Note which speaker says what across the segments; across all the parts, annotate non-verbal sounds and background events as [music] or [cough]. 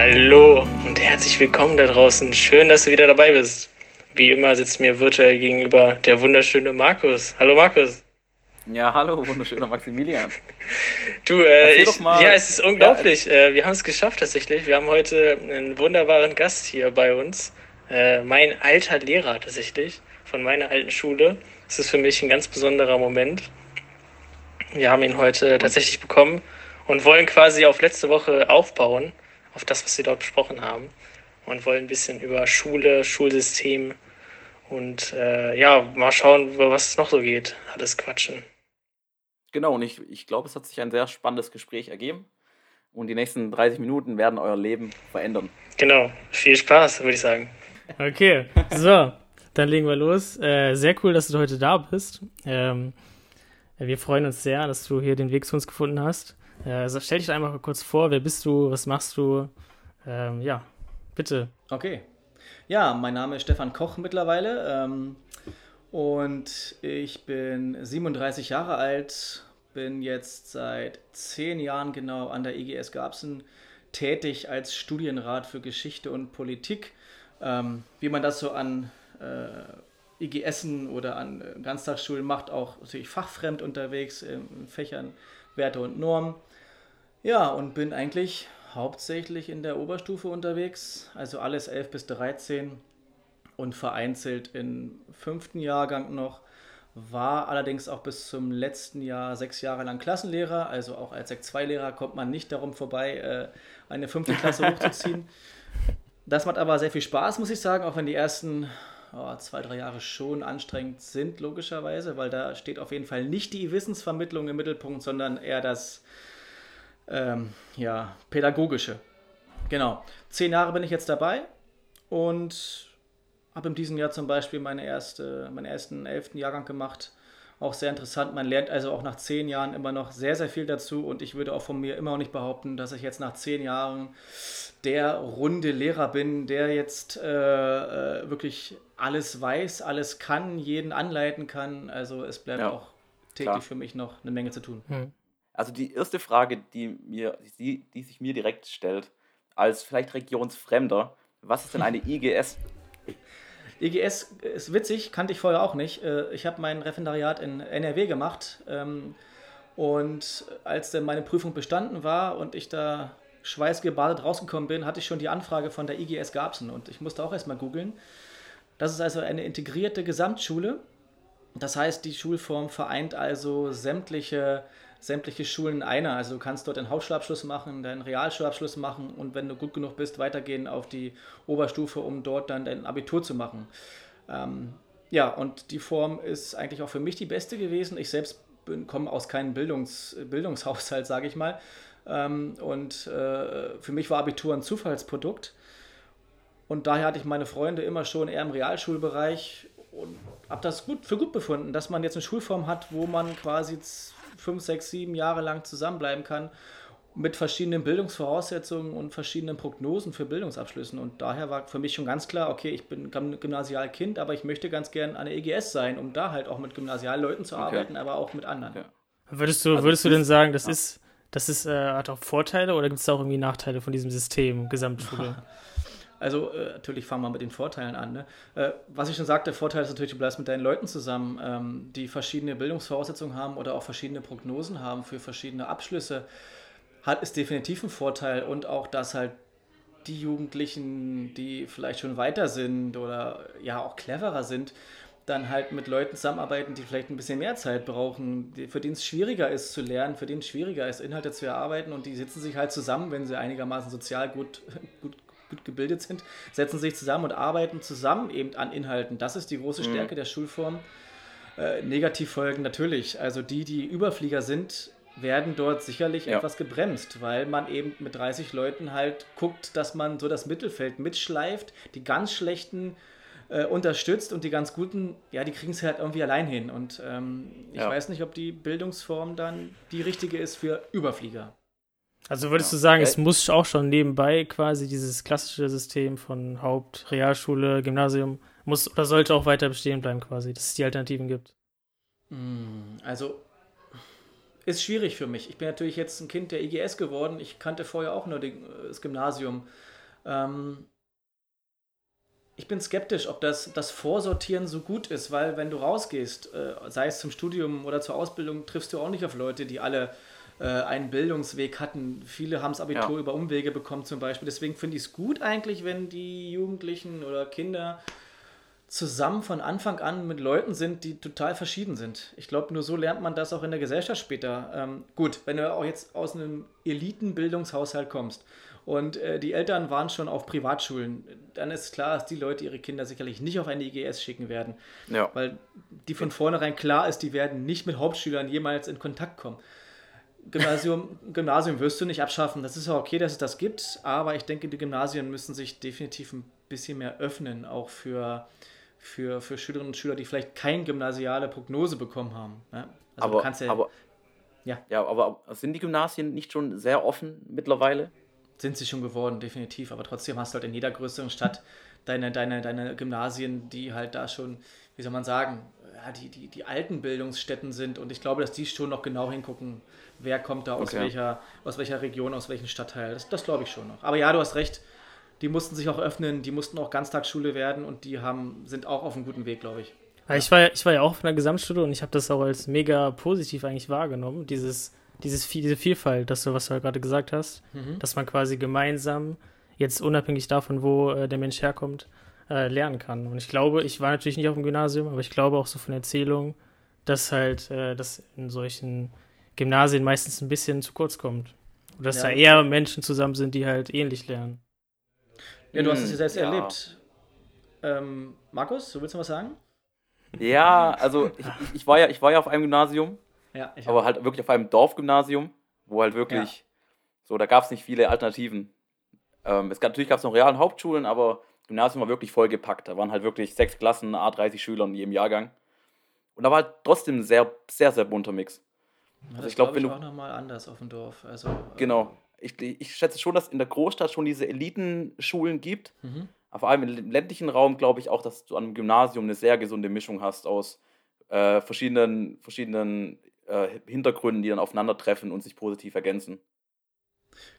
Speaker 1: Hallo und herzlich willkommen da draußen. Schön, dass du wieder dabei bist. Wie immer sitzt mir virtuell gegenüber der wunderschöne Markus. Hallo Markus.
Speaker 2: Ja, hallo, wunderschöner Maximilian. [laughs]
Speaker 1: Du, äh, ich, ja, es ist unglaublich. Ja. Äh, wir haben es geschafft tatsächlich. Wir haben heute einen wunderbaren Gast hier bei uns. Äh, mein alter Lehrer tatsächlich von meiner alten Schule. Es ist für mich ein ganz besonderer Moment. Wir haben ihn heute tatsächlich bekommen und wollen quasi auf letzte Woche aufbauen, auf das, was wir dort besprochen haben. Und wollen ein bisschen über Schule, Schulsystem und äh, ja, mal schauen, über was es noch so geht. Alles quatschen.
Speaker 2: Genau, und ich, ich glaube, es hat sich ein sehr spannendes Gespräch ergeben. Und die nächsten 30 Minuten werden euer Leben verändern.
Speaker 1: Genau, viel Spaß, würde ich sagen.
Speaker 3: Okay, so, dann legen wir los. Äh, sehr cool, dass du heute da bist. Ähm, wir freuen uns sehr, dass du hier den Weg zu uns gefunden hast. Also stell dich einfach kurz vor, wer bist du, was machst du? Ähm, ja, bitte.
Speaker 4: Okay. Ja, mein Name ist Stefan Koch mittlerweile. Ähm, und ich bin 37 Jahre alt, bin jetzt seit zehn Jahren genau an der IGS Garbsen tätig als Studienrat für Geschichte und Politik. Ähm, wie man das so an äh, IGSen oder an äh, Ganztagsschulen macht, auch natürlich fachfremd unterwegs in Fächern Werte und Normen. Ja, und bin eigentlich hauptsächlich in der Oberstufe unterwegs, also alles 11 bis 13 und vereinzelt im fünften Jahrgang noch. War allerdings auch bis zum letzten Jahr sechs Jahre lang Klassenlehrer. Also auch als Sek 2-Lehrer kommt man nicht darum vorbei, äh, eine fünfte Klasse [laughs] hochzuziehen. Das macht aber sehr viel Spaß, muss ich sagen, auch wenn die ersten oh, zwei, drei Jahre schon anstrengend sind, logischerweise, weil da steht auf jeden Fall nicht die Wissensvermittlung im Mittelpunkt, sondern eher das ähm, ja, pädagogische. Genau. Zehn Jahre bin ich jetzt dabei und habe in diesem Jahr zum Beispiel meine erste, meinen ersten elften Jahrgang gemacht. Auch sehr interessant. Man lernt also auch nach zehn Jahren immer noch sehr, sehr viel dazu. Und ich würde auch von mir immer noch nicht behaupten, dass ich jetzt nach zehn Jahren der runde Lehrer bin, der jetzt äh, äh, wirklich alles weiß, alles kann, jeden anleiten kann. Also es bleibt ja, auch täglich klar. für mich noch eine Menge zu tun. Hm.
Speaker 2: Also die erste Frage, die, mir, die, die sich mir direkt stellt, als vielleicht Regionsfremder, was ist denn eine [laughs] IGS?
Speaker 4: IGS ist witzig, kannte ich vorher auch nicht. Äh, ich habe mein Referendariat in NRW gemacht ähm, und als dann meine Prüfung bestanden war und ich da schweißgebadet rausgekommen bin, hatte ich schon die Anfrage von der IGS Garbsen und ich musste auch erstmal googeln. Das ist also eine integrierte Gesamtschule. Das heißt, die Schulform vereint also sämtliche sämtliche Schulen einer. Also du kannst dort den Hauptschulabschluss machen, deinen Realschulabschluss machen und wenn du gut genug bist, weitergehen auf die Oberstufe, um dort dann dein Abitur zu machen. Ähm, ja, und die Form ist eigentlich auch für mich die beste gewesen. Ich selbst komme aus keinem Bildungs, Bildungshaushalt, sage ich mal. Ähm, und äh, für mich war Abitur ein Zufallsprodukt. Und daher hatte ich meine Freunde immer schon eher im Realschulbereich und habe das gut für gut befunden, dass man jetzt eine Schulform hat, wo man quasi fünf, sechs, sieben Jahre lang zusammenbleiben kann mit verschiedenen Bildungsvoraussetzungen und verschiedenen Prognosen für Bildungsabschlüssen. Und daher war für mich schon ganz klar, okay, ich bin Gymnasialkind, aber ich möchte ganz gern an der EGS sein, um da halt auch mit Gymnasialleuten zu okay. arbeiten, aber auch mit anderen. Okay.
Speaker 3: Würdest du, also würdest du denn sagen, das ja. ist, das ist, äh, hat auch Vorteile oder gibt es da auch irgendwie Nachteile von diesem System, Gesamtschule? [laughs]
Speaker 4: Also äh, natürlich fangen wir mit den Vorteilen an. Ne? Äh, was ich schon sagte, der Vorteil ist natürlich, du bleibst mit deinen Leuten zusammen, ähm, die verschiedene Bildungsvoraussetzungen haben oder auch verschiedene Prognosen haben für verschiedene Abschlüsse. Hat ist definitiv ein Vorteil und auch, dass halt die Jugendlichen, die vielleicht schon weiter sind oder ja auch cleverer sind, dann halt mit Leuten zusammenarbeiten, die vielleicht ein bisschen mehr Zeit brauchen, für denen es schwieriger ist zu lernen, für denen es schwieriger ist, Inhalte zu erarbeiten und die sitzen sich halt zusammen, wenn sie einigermaßen sozial gut, [laughs] gut gut gebildet sind, setzen sich zusammen und arbeiten zusammen eben an Inhalten. Das ist die große mhm. Stärke mhm. der Schulform. Äh, Negativfolgen natürlich. Also die, die Überflieger sind, werden dort sicherlich ja. etwas gebremst, weil man eben mit 30 Leuten halt guckt, dass man so das Mittelfeld mitschleift, die ganz schlechten äh, unterstützt und die ganz guten, ja, die kriegen es halt irgendwie allein hin. Und ähm, ich ja. weiß nicht, ob die Bildungsform dann die richtige ist für Überflieger.
Speaker 3: Also würdest ja. du sagen, es muss auch schon nebenbei quasi dieses klassische System von Haupt, Realschule, Gymnasium muss oder sollte auch weiter bestehen bleiben quasi, dass es die Alternativen gibt?
Speaker 4: Hm, also ist schwierig für mich. Ich bin natürlich jetzt ein Kind der IGS geworden. Ich kannte vorher auch nur die, das Gymnasium. Ähm, ich bin skeptisch, ob das, das Vorsortieren so gut ist, weil wenn du rausgehst, äh, sei es zum Studium oder zur Ausbildung, triffst du auch nicht auf Leute, die alle äh, einen Bildungsweg hatten. Viele haben das Abitur ja. über Umwege bekommen zum Beispiel. Deswegen finde ich es gut eigentlich, wenn die Jugendlichen oder Kinder zusammen von Anfang an mit Leuten sind, die total verschieden sind. Ich glaube, nur so lernt man das auch in der Gesellschaft später. Ähm, gut, wenn du auch jetzt aus einem Elitenbildungshaushalt kommst und äh, die Eltern waren schon auf Privatschulen, dann ist klar, dass die Leute ihre Kinder sicherlich nicht auf eine IGS schicken werden. Ja. Weil die von vornherein klar ist, die werden nicht mit Hauptschülern jemals in Kontakt kommen. Gymnasium, Gymnasium wirst du nicht abschaffen. Das ist ja okay, dass es das gibt, aber ich denke, die Gymnasien müssen sich definitiv ein bisschen mehr öffnen, auch für, für, für Schülerinnen und Schüler, die vielleicht keine gymnasiale Prognose bekommen haben.
Speaker 2: Ne? Also aber, ja, aber, ja. ja, aber sind die Gymnasien nicht schon sehr offen mittlerweile?
Speaker 4: sind sie schon geworden, definitiv. Aber trotzdem hast du halt in jeder größeren Stadt deine, deine, deine Gymnasien, die halt da schon, wie soll man sagen, ja, die, die, die alten Bildungsstätten sind. Und ich glaube, dass die schon noch genau hingucken, wer kommt da aus, okay. welcher, aus welcher Region, aus welchem Stadtteil. Das, das glaube ich schon noch. Aber ja, du hast recht. Die mussten sich auch öffnen, die mussten auch Ganztagsschule werden und die haben, sind auch auf einem guten Weg, glaube ich.
Speaker 3: Ja, ich, war, ich war ja auch von der Gesamtschule und ich habe das auch als mega positiv eigentlich wahrgenommen, dieses dieses, diese Vielfalt, das du, was du gerade gesagt hast, mhm. dass man quasi gemeinsam, jetzt unabhängig davon, wo äh, der Mensch herkommt, äh, lernen kann. Und ich glaube, ich war natürlich nicht auf dem Gymnasium, aber ich glaube auch so von Erzählungen, dass halt äh, das in solchen Gymnasien meistens ein bisschen zu kurz kommt. Und dass ja. da eher Menschen zusammen sind, die halt ähnlich lernen.
Speaker 4: Ja, du hast es ja selbst ja. erlebt. Ähm, Markus, du willst noch was sagen?
Speaker 2: Ja, also ich, ich, war ja, ich war ja auf einem Gymnasium ja, aber halt wirklich auf einem Dorfgymnasium, wo halt wirklich, ja. so, da gab es nicht viele Alternativen. Ähm, es gab, natürlich gab es noch realen Hauptschulen, aber Gymnasium war wirklich vollgepackt. Da waren halt wirklich sechs Klassen, A30 Schüler in jedem Jahrgang. Und da war halt trotzdem ein sehr, sehr, sehr bunter Mix.
Speaker 4: Ja, also ich glaube, wenn du. auch nochmal anders auf dem Dorf. Also,
Speaker 2: genau. Ich, ich schätze schon, dass in der Großstadt schon diese Elitenschulen gibt. Mhm. Aber vor allem im ländlichen Raum glaube ich auch, dass du an einem Gymnasium eine sehr gesunde Mischung hast aus äh, verschiedenen, verschiedenen äh, Hintergründen, die dann aufeinandertreffen und sich positiv ergänzen.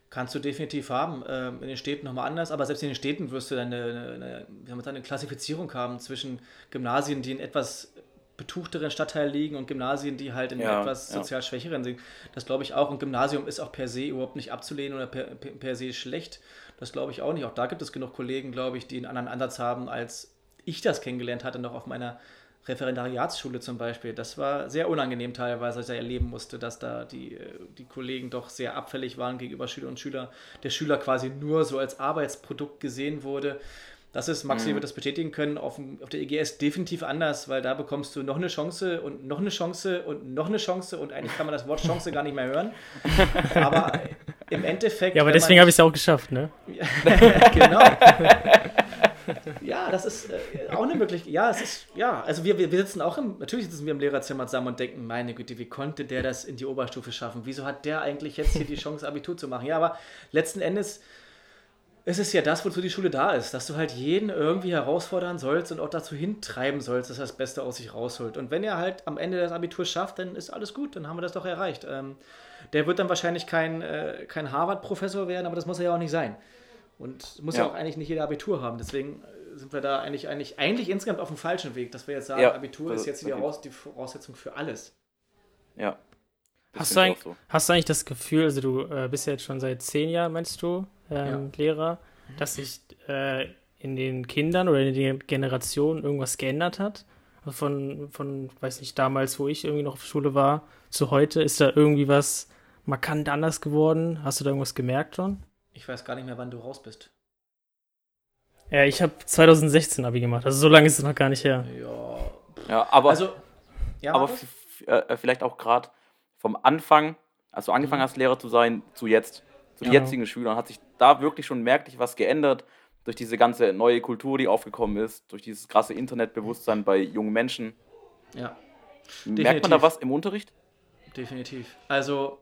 Speaker 4: Kannst du definitiv haben. Ähm, in den Städten nochmal anders, aber selbst in den Städten wirst du dann eine, eine, eine, eine Klassifizierung haben zwischen Gymnasien, die in etwas betuchteren Stadtteil liegen und Gymnasien, die halt in ja, etwas sozial schwächeren sind. Das glaube ich auch. Und Gymnasium ist auch per se überhaupt nicht abzulehnen oder per, per, per se schlecht. Das glaube ich auch nicht. Auch da gibt es genug Kollegen, glaube ich, die einen anderen Ansatz haben, als ich das kennengelernt hatte, noch auf meiner Referendariatsschule zum Beispiel. Das war sehr unangenehm teilweise, als ich erleben musste, dass da die, äh, die Kollegen doch sehr abfällig waren gegenüber Schüler und Schüler. Der Schüler quasi nur so als Arbeitsprodukt gesehen wurde. Das ist, Maxi mhm. wird das bestätigen können, auf, auf der EGS definitiv anders, weil da bekommst du noch eine Chance und noch eine Chance und noch eine Chance und eigentlich kann man das Wort Chance gar nicht mehr hören. Aber im Endeffekt.
Speaker 3: Ja, aber deswegen habe ich es auch geschafft, ne? [laughs] genau
Speaker 4: ja, das ist äh, auch eine Möglichkeit. Ja, es ist, ja, also wir, wir sitzen auch im, natürlich sitzen wir im Lehrerzimmer zusammen und denken, meine Güte, wie konnte der das in die Oberstufe schaffen? Wieso hat der eigentlich jetzt hier die Chance, Abitur zu machen? Ja, aber letzten Endes ist es ja das, wozu die Schule da ist, dass du halt jeden irgendwie herausfordern sollst und auch dazu hintreiben sollst, dass er das Beste aus sich rausholt. Und wenn er halt am Ende das Abitur schafft, dann ist alles gut, dann haben wir das doch erreicht. Ähm, der wird dann wahrscheinlich kein, äh, kein Harvard-Professor werden, aber das muss er ja auch nicht sein. Und muss ja. ja auch eigentlich nicht jeder Abitur haben. Deswegen sind wir da eigentlich, eigentlich, eigentlich insgesamt auf dem falschen Weg, dass wir jetzt sagen, ja, Abitur ist jetzt die, Voraus die Voraussetzung für alles.
Speaker 2: Ja.
Speaker 3: Hast du, so. hast du, eigentlich das Gefühl, also du äh, bist ja jetzt schon seit zehn Jahren, meinst du, ähm, ja. Lehrer, dass sich äh, in den Kindern oder in den Generationen irgendwas geändert hat? Von, von, weiß nicht, damals, wo ich irgendwie noch auf Schule war, zu heute, ist da irgendwie was markant anders geworden? Hast du da irgendwas gemerkt schon?
Speaker 4: Ich weiß gar nicht mehr, wann du raus bist.
Speaker 3: Ja, ich habe 2016 Abi gemacht, also so lange ist es noch gar nicht her.
Speaker 2: Ja, ja aber, also, ja, aber äh, vielleicht auch gerade vom Anfang, als du angefangen mhm. hast, Lehrer zu sein, zu jetzt, zu den ja. jetzigen Schülern, hat sich da wirklich schon merklich was geändert durch diese ganze neue Kultur, die aufgekommen ist, durch dieses krasse Internetbewusstsein bei jungen Menschen.
Speaker 4: Ja.
Speaker 2: Merkt Definitiv. man da was im Unterricht?
Speaker 4: Definitiv. Also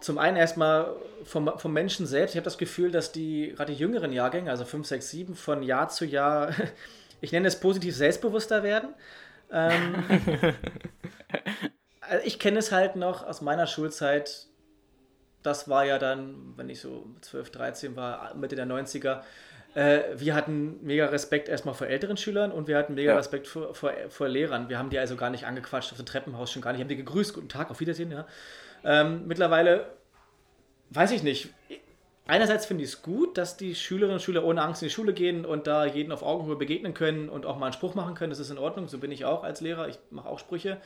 Speaker 4: zum einen erstmal vom, vom Menschen selbst. Ich habe das Gefühl, dass die, gerade die jüngeren Jahrgänge, also 5, 6, 7, von Jahr zu Jahr, [laughs] ich nenne es positiv selbstbewusster werden. Ähm, [laughs] also ich kenne es halt noch aus meiner Schulzeit. Das war ja dann, wenn ich so 12, 13 war, Mitte der 90er. Äh, wir hatten mega Respekt erstmal vor älteren Schülern und wir hatten mega ja. Respekt vor, vor, vor, Lehrern. Wir haben die also gar nicht angequatscht auf dem Treppenhaus, schon gar nicht. Wir haben die gegrüßt, guten Tag, auf Wiedersehen. Ja. Ähm, mittlerweile weiß ich nicht. Einerseits finde ich es gut, dass die Schülerinnen und Schüler ohne Angst in die Schule gehen und da jeden auf Augenhöhe begegnen können und auch mal einen Spruch machen können. Das ist in Ordnung. So bin ich auch als Lehrer. Ich mache auch Sprüche.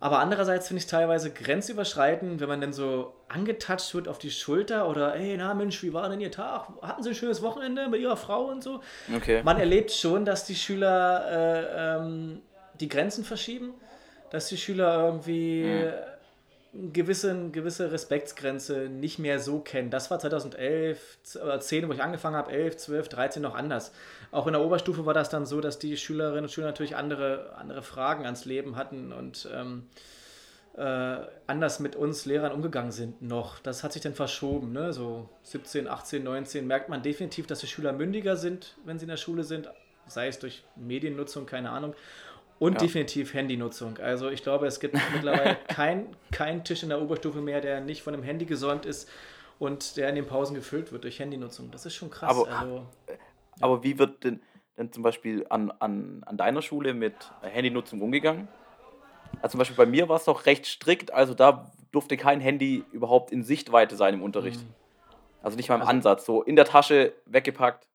Speaker 4: Aber andererseits finde ich teilweise grenzüberschreitend, wenn man dann so angetatscht wird auf die Schulter oder, hey, na Mensch, wie war denn Ihr Tag? Hatten Sie ein schönes Wochenende mit Ihrer Frau und so? Okay. Man erlebt schon, dass die Schüler äh, ähm, die Grenzen verschieben, dass die Schüler irgendwie. Mhm gewisse, gewisse Respektsgrenze nicht mehr so kennen. Das war 2011 oder 10, wo ich angefangen habe, 11, 12, 13 noch anders. Auch in der Oberstufe war das dann so, dass die Schülerinnen und Schüler natürlich andere, andere Fragen ans Leben hatten und ähm, äh, anders mit uns Lehrern umgegangen sind noch. Das hat sich dann verschoben. Ne? So 17, 18, 19 merkt man definitiv, dass die Schüler mündiger sind, wenn sie in der Schule sind, sei es durch Mediennutzung, keine Ahnung. Und ja. definitiv Handynutzung. Also ich glaube, es gibt mittlerweile [laughs] keinen kein Tisch in der Oberstufe mehr, der nicht von einem Handy gesäumt ist und der in den Pausen gefüllt wird durch Handynutzung. Das ist schon krass.
Speaker 2: Aber,
Speaker 4: also,
Speaker 2: ja. aber wie wird denn, denn zum Beispiel an, an, an deiner Schule mit Handynutzung umgegangen? Also zum Beispiel bei mir war es doch recht strikt, also da durfte kein Handy überhaupt in Sichtweite sein im Unterricht. Mhm. Also nicht mal im also, Ansatz, so in der Tasche weggepackt.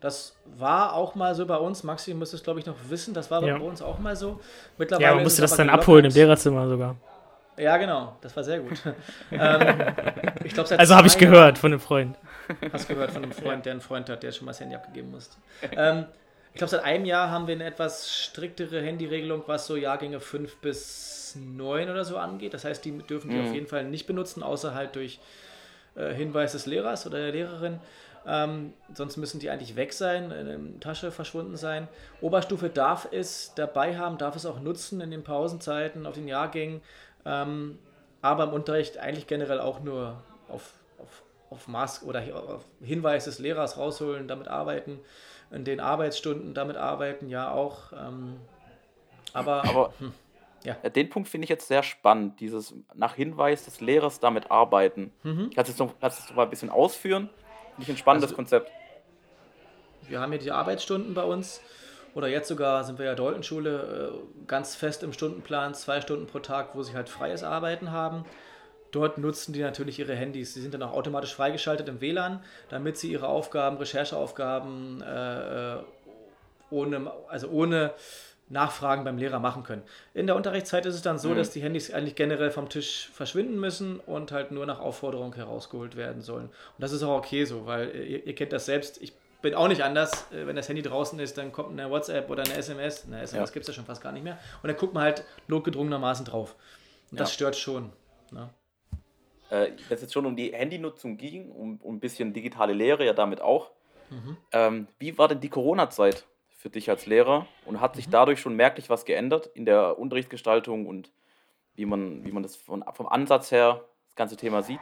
Speaker 4: Das war auch mal so bei uns. Maxi müsste es, glaube ich, noch wissen. Das war ja. bei uns auch mal so.
Speaker 3: Mittlerweile ja, man musste das dann gelockert. abholen im Lehrerzimmer sogar.
Speaker 4: Ja, genau. Das war sehr gut. [laughs] ähm,
Speaker 3: ich glaub, also habe ich gehört von einem Freund.
Speaker 4: Hast gehört von einem Freund, [laughs] der einen Freund hat, der schon mal das Handy abgegeben musste. Ähm, ich glaube, seit einem Jahr haben wir eine etwas striktere Handyregelung, was so Jahrgänge 5 bis 9 oder so angeht. Das heißt, die dürfen die mhm. auf jeden Fall nicht benutzen, außer halt durch äh, Hinweis des Lehrers oder der Lehrerin. Ähm, sonst müssen die eigentlich weg sein, in der Tasche verschwunden sein. Oberstufe darf es dabei haben, darf es auch nutzen in den Pausenzeiten, auf den Jahrgängen, ähm, aber im Unterricht eigentlich generell auch nur auf, auf, auf Maß oder auf Hinweis des Lehrers rausholen, damit arbeiten, in den Arbeitsstunden damit arbeiten, ja auch. Ähm, aber,
Speaker 2: aber hm, ja. Den Punkt finde ich jetzt sehr spannend, dieses nach Hinweis des Lehrers damit arbeiten. Mhm. Kannst du es noch, noch mal ein bisschen ausführen? Nicht ein spannendes also, Konzept.
Speaker 4: Wir haben hier die Arbeitsstunden bei uns. Oder jetzt sogar sind wir ja Deutenschule äh, ganz fest im Stundenplan, zwei Stunden pro Tag, wo sie halt freies Arbeiten haben. Dort nutzen die natürlich ihre Handys. Sie sind dann auch automatisch freigeschaltet im WLAN, damit sie ihre Aufgaben, Rechercheaufgaben äh, äh ohne, also ohne Nachfragen beim Lehrer machen können. In der Unterrichtszeit ist es dann so, mhm. dass die Handys eigentlich generell vom Tisch verschwinden müssen und halt nur nach Aufforderung herausgeholt werden sollen. Und das ist auch okay so, weil ihr, ihr kennt das selbst. Ich bin auch nicht anders. Äh, wenn das Handy draußen ist, dann kommt eine WhatsApp oder eine SMS. Eine SMS ja. gibt es ja schon fast gar nicht mehr. Und dann guckt man halt notgedrungenermaßen drauf. Und das ja. stört schon. Ne?
Speaker 2: Äh, wenn es jetzt schon um die Handynutzung ging, um, um ein bisschen digitale Lehre ja damit auch. Mhm. Ähm, wie war denn die Corona-Zeit? Für dich als Lehrer und hat sich mhm. dadurch schon merklich was geändert in der Unterrichtsgestaltung und wie man, wie man das von, vom Ansatz her das ganze Thema sieht?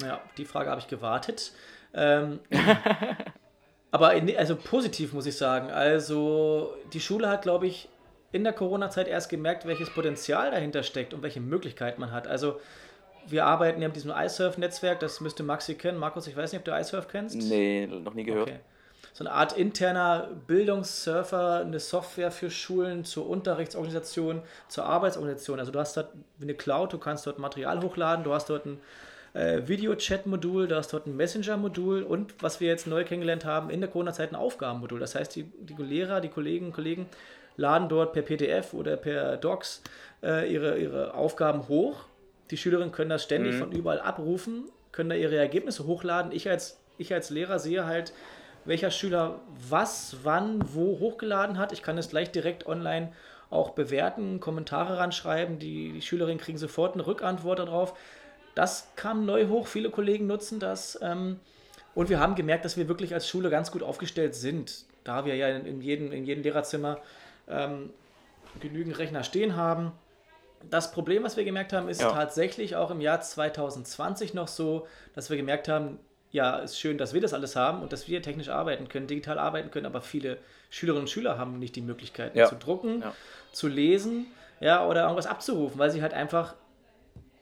Speaker 4: Ja, die Frage habe ich gewartet. Ähm, [laughs] aber in, also positiv muss ich sagen. Also die Schule hat, glaube ich, in der Corona-Zeit erst gemerkt, welches Potenzial dahinter steckt und welche Möglichkeiten man hat. Also wir arbeiten ja mit diesem iSurf-Netzwerk, das müsste Maxi kennen. Markus, ich weiß nicht, ob du iSurf kennst.
Speaker 2: Nee, noch nie gehört. Okay
Speaker 4: so eine Art interner Bildungssurfer, eine Software für Schulen zur Unterrichtsorganisation, zur Arbeitsorganisation. Also du hast dort eine Cloud, du kannst dort Material hochladen, du hast dort ein äh, Video-Chat-Modul, du hast dort ein Messenger-Modul und was wir jetzt neu kennengelernt haben, in der Corona-Zeit ein Aufgabenmodul. Das heißt, die, die Lehrer, die Kolleginnen und Kollegen laden dort per PDF oder per Docs äh, ihre, ihre Aufgaben hoch. Die Schülerinnen können das ständig mhm. von überall abrufen, können da ihre Ergebnisse hochladen. Ich als, ich als Lehrer sehe halt, welcher Schüler was, wann, wo hochgeladen hat. Ich kann es gleich direkt online auch bewerten, Kommentare ranschreiben. Die, die Schülerinnen kriegen sofort eine Rückantwort darauf. Das kam neu hoch. Viele Kollegen nutzen das. Ähm, und wir haben gemerkt, dass wir wirklich als Schule ganz gut aufgestellt sind, da wir ja in, in, jedem, in jedem Lehrerzimmer ähm, genügend Rechner stehen haben. Das Problem, was wir gemerkt haben, ist ja. tatsächlich auch im Jahr 2020 noch so, dass wir gemerkt haben, ja, ist schön, dass wir das alles haben und dass wir technisch arbeiten können, digital arbeiten können, aber viele Schülerinnen und Schüler haben nicht die Möglichkeit ja. zu drucken, ja. zu lesen. ja, oder irgendwas abzurufen, weil sie halt einfach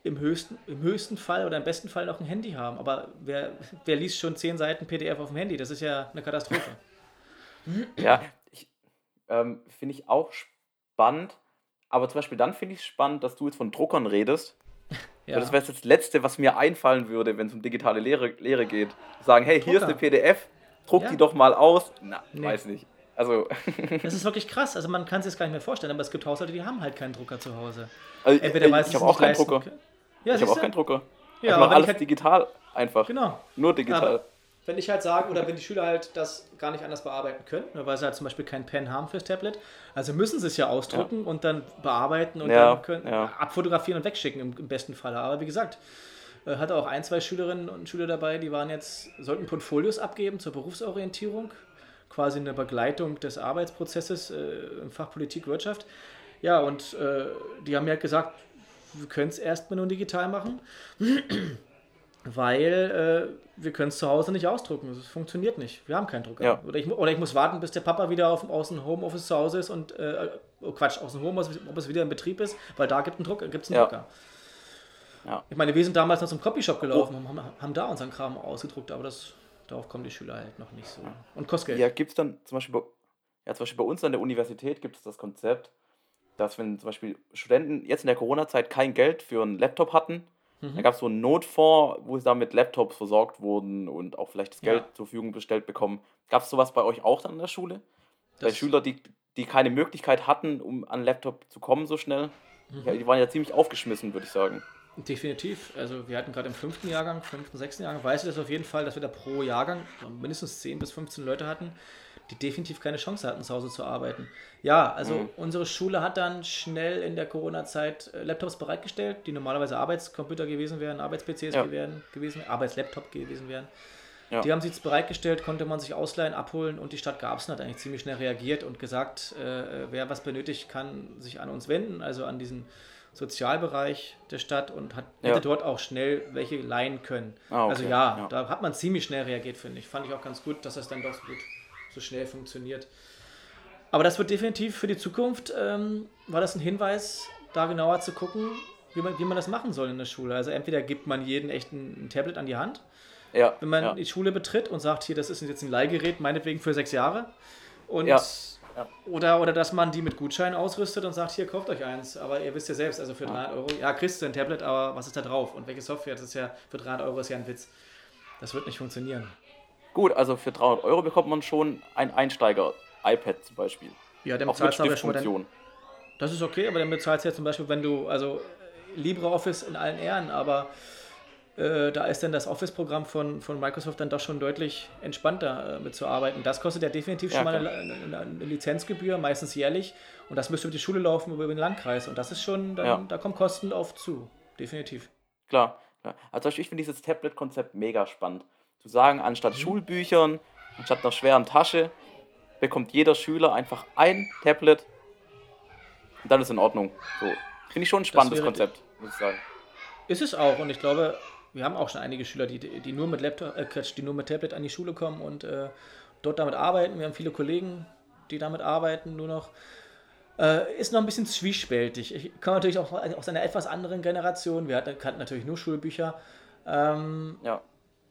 Speaker 4: im höchsten, im höchsten Fall oder im besten Fall noch ein Handy haben. Aber wer, wer liest schon zehn Seiten PDF auf dem Handy? Das ist ja eine Katastrophe.
Speaker 2: Ja, ähm, finde ich auch spannend. Aber zum Beispiel dann finde ich es spannend, dass du jetzt von Druckern redest. Ja. Das wäre jetzt das Letzte, was mir einfallen würde, wenn es um digitale Lehre, Lehre geht. Sagen, hey, hier Drucker. ist eine PDF, druck ja. die doch mal aus. Na, nee. weiß nicht. Also. [laughs]
Speaker 4: das ist wirklich krass. Also man kann sich das gar nicht mehr vorstellen, aber es gibt Haushalte, die haben halt keinen Drucker zu Hause.
Speaker 2: Also, Entweder ich, ich habe auch keinen Drucker. Ja, ich habe auch keinen Drucker. Ja, ich mache alles halt digital einfach. Genau. Nur digital. Aber
Speaker 4: wenn ich halt sage, oder wenn die Schüler halt das gar nicht anders bearbeiten können, ne, weil sie halt zum Beispiel kein Pen haben fürs Tablet, also müssen sie es ja ausdrucken ja. und dann bearbeiten und ja, dann können, ja. abfotografieren und wegschicken im, im, besten Fall. Aber wie gesagt, äh, hatte auch ein, zwei Schülerinnen und Schüler dabei, die waren jetzt, sollten Portfolios abgeben zur Berufsorientierung, quasi eine Begleitung des Arbeitsprozesses äh, im Fach Politik, Wirtschaft. Ja, und äh, die haben mir halt gesagt, wir können es erstmal nur digital machen weil äh, wir können es zu Hause nicht ausdrucken. Es funktioniert nicht. Wir haben keinen Drucker. Ja. Oder, ich, oder ich muss warten, bis der Papa wieder auf, aus dem Homeoffice zu Hause ist und äh, oh Quatsch, aus dem Homeoffice wieder in Betrieb ist, weil da gibt einen Druck, gibt's einen ja. Drucker. Ja. Ich meine, wir sind damals noch zum Copyshop gelaufen und oh. haben, haben, da unseren Kram ausgedruckt, aber das, darauf kommen die Schüler halt noch nicht so. Und kostet Geld.
Speaker 2: Ja, gibt es dann zum Beispiel, bei, ja, zum Beispiel bei uns an der Universität gibt es das Konzept, dass wenn zum Beispiel Studenten jetzt in der Corona-Zeit kein Geld für einen Laptop hatten, Mhm. Da gab es so einen Notfonds, wo sie da mit Laptops versorgt wurden und auch vielleicht das Geld ja. zur Verfügung gestellt bekommen. Gab es sowas bei euch auch dann in der Schule? Das Bei Schülern, die, die keine Möglichkeit hatten, um an Laptop zu kommen so schnell? Mhm. Ja, die waren ja ziemlich aufgeschmissen, würde ich sagen.
Speaker 4: Definitiv. Also wir hatten gerade im fünften Jahrgang, fünften, sechsten Jahrgang, weiß ich das auf jeden Fall, dass wir da pro Jahrgang mindestens 10 bis 15 Leute hatten, die definitiv keine Chance hatten, zu Hause zu arbeiten. Ja, also mhm. unsere Schule hat dann schnell in der Corona-Zeit äh, Laptops bereitgestellt, die normalerweise Arbeitscomputer gewesen wären, Arbeits-PCs ja. gewesen, Arbeitslaptop gewesen wären. Ja. Die haben sie jetzt bereitgestellt, konnte man sich ausleihen, abholen und die Stadt Garbsen hat eigentlich ziemlich schnell reagiert und gesagt, äh, wer was benötigt, kann sich an uns wenden, also an diesen Sozialbereich der Stadt und hat ja. dort auch schnell welche leihen können. Ah, okay. Also ja, ja, da hat man ziemlich schnell reagiert, finde ich. Fand ich auch ganz gut, dass das dann doch so gut so schnell funktioniert. Aber das wird definitiv für die Zukunft, ähm, war das ein Hinweis, da genauer zu gucken, wie man, wie man das machen soll in der Schule. Also entweder gibt man jeden echt ein, Tablet an die Hand, ja, wenn man ja. die Schule betritt und sagt, hier, das ist jetzt ein Leihgerät, meinetwegen für sechs Jahre. Und ja. Oder, oder dass man die mit Gutschein ausrüstet und sagt, hier, kauft euch eins. Aber ihr wisst ja selbst, also für 300 Euro, ja, kriegst du ein Tablet, aber was ist da drauf? Und welche Software? Das ist ja, für 300 Euro ist ja ein Witz. Das wird nicht funktionieren.
Speaker 2: Gut, also für 300 Euro bekommt man schon ein Einsteiger-iPad zum Beispiel.
Speaker 4: Ja, dann bezahlst du aber schon mal dann, Das ist okay, aber dann bezahlst du ja zum Beispiel, wenn du, also LibreOffice in allen Ehren, aber äh, da ist dann das Office-Programm von, von Microsoft dann doch schon deutlich entspannter äh, mitzuarbeiten. Das kostet ja definitiv ja, schon mal eine, eine, eine, Lizenzgebühr, meistens jährlich. Und das müsste über die Schule laufen, über den Landkreis. Und das ist schon, dann, ja. da kommen Kosten auf zu. Definitiv.
Speaker 2: Klar. Ja. Also ich finde dieses Tablet-Konzept mega spannend zu sagen, anstatt mhm. Schulbüchern, anstatt einer schweren Tasche, bekommt jeder Schüler einfach ein Tablet und dann ist in Ordnung. So. Finde ich schon ein spannendes Konzept, muss ich sagen.
Speaker 4: Ist es auch und ich glaube, wir haben auch schon einige Schüler, die, die, nur, mit Laptop, äh, die nur mit Tablet an die Schule kommen und äh, dort damit arbeiten. Wir haben viele Kollegen, die damit arbeiten, nur noch. Äh, ist noch ein bisschen zwiespältig. Ich komme natürlich auch aus einer etwas anderen Generation. Wir hatten, kannten natürlich nur Schulbücher. Ähm, ja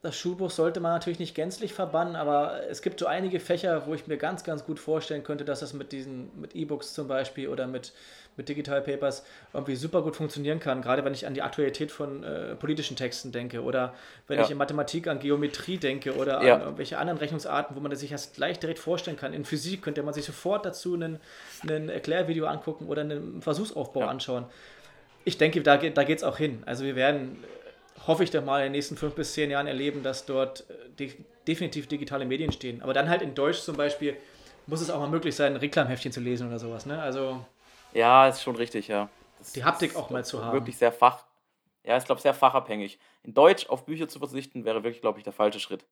Speaker 4: das Schulbuch sollte man natürlich nicht gänzlich verbannen, aber es gibt so einige Fächer, wo ich mir ganz, ganz gut vorstellen könnte, dass das mit diesen, mit E-Books zum Beispiel oder mit, mit Digital Papers irgendwie super gut funktionieren kann. Gerade wenn ich an die Aktualität von äh, politischen Texten denke oder wenn ja. ich in Mathematik an Geometrie denke oder ja. an irgendwelche anderen Rechnungsarten, wo man sich das gleich direkt vorstellen kann. In Physik könnte man sich sofort dazu ein Erklärvideo angucken oder einen Versuchsaufbau ja. anschauen. Ich denke, da, da geht es auch hin. Also wir werden hoffe ich doch mal in den nächsten fünf bis zehn Jahren erleben, dass dort äh, de definitiv digitale Medien stehen. Aber dann halt in Deutsch zum Beispiel muss es auch mal möglich sein, ein Reklamheftchen zu lesen oder sowas. Ne? Also
Speaker 2: ja, ist schon richtig, ja.
Speaker 4: Das die Haptik auch mal zu haben.
Speaker 2: Wirklich sehr fach. Ja, ich glaube, sehr fachabhängig. In Deutsch auf Bücher zu verzichten, wäre wirklich, glaube ich, der falsche Schritt.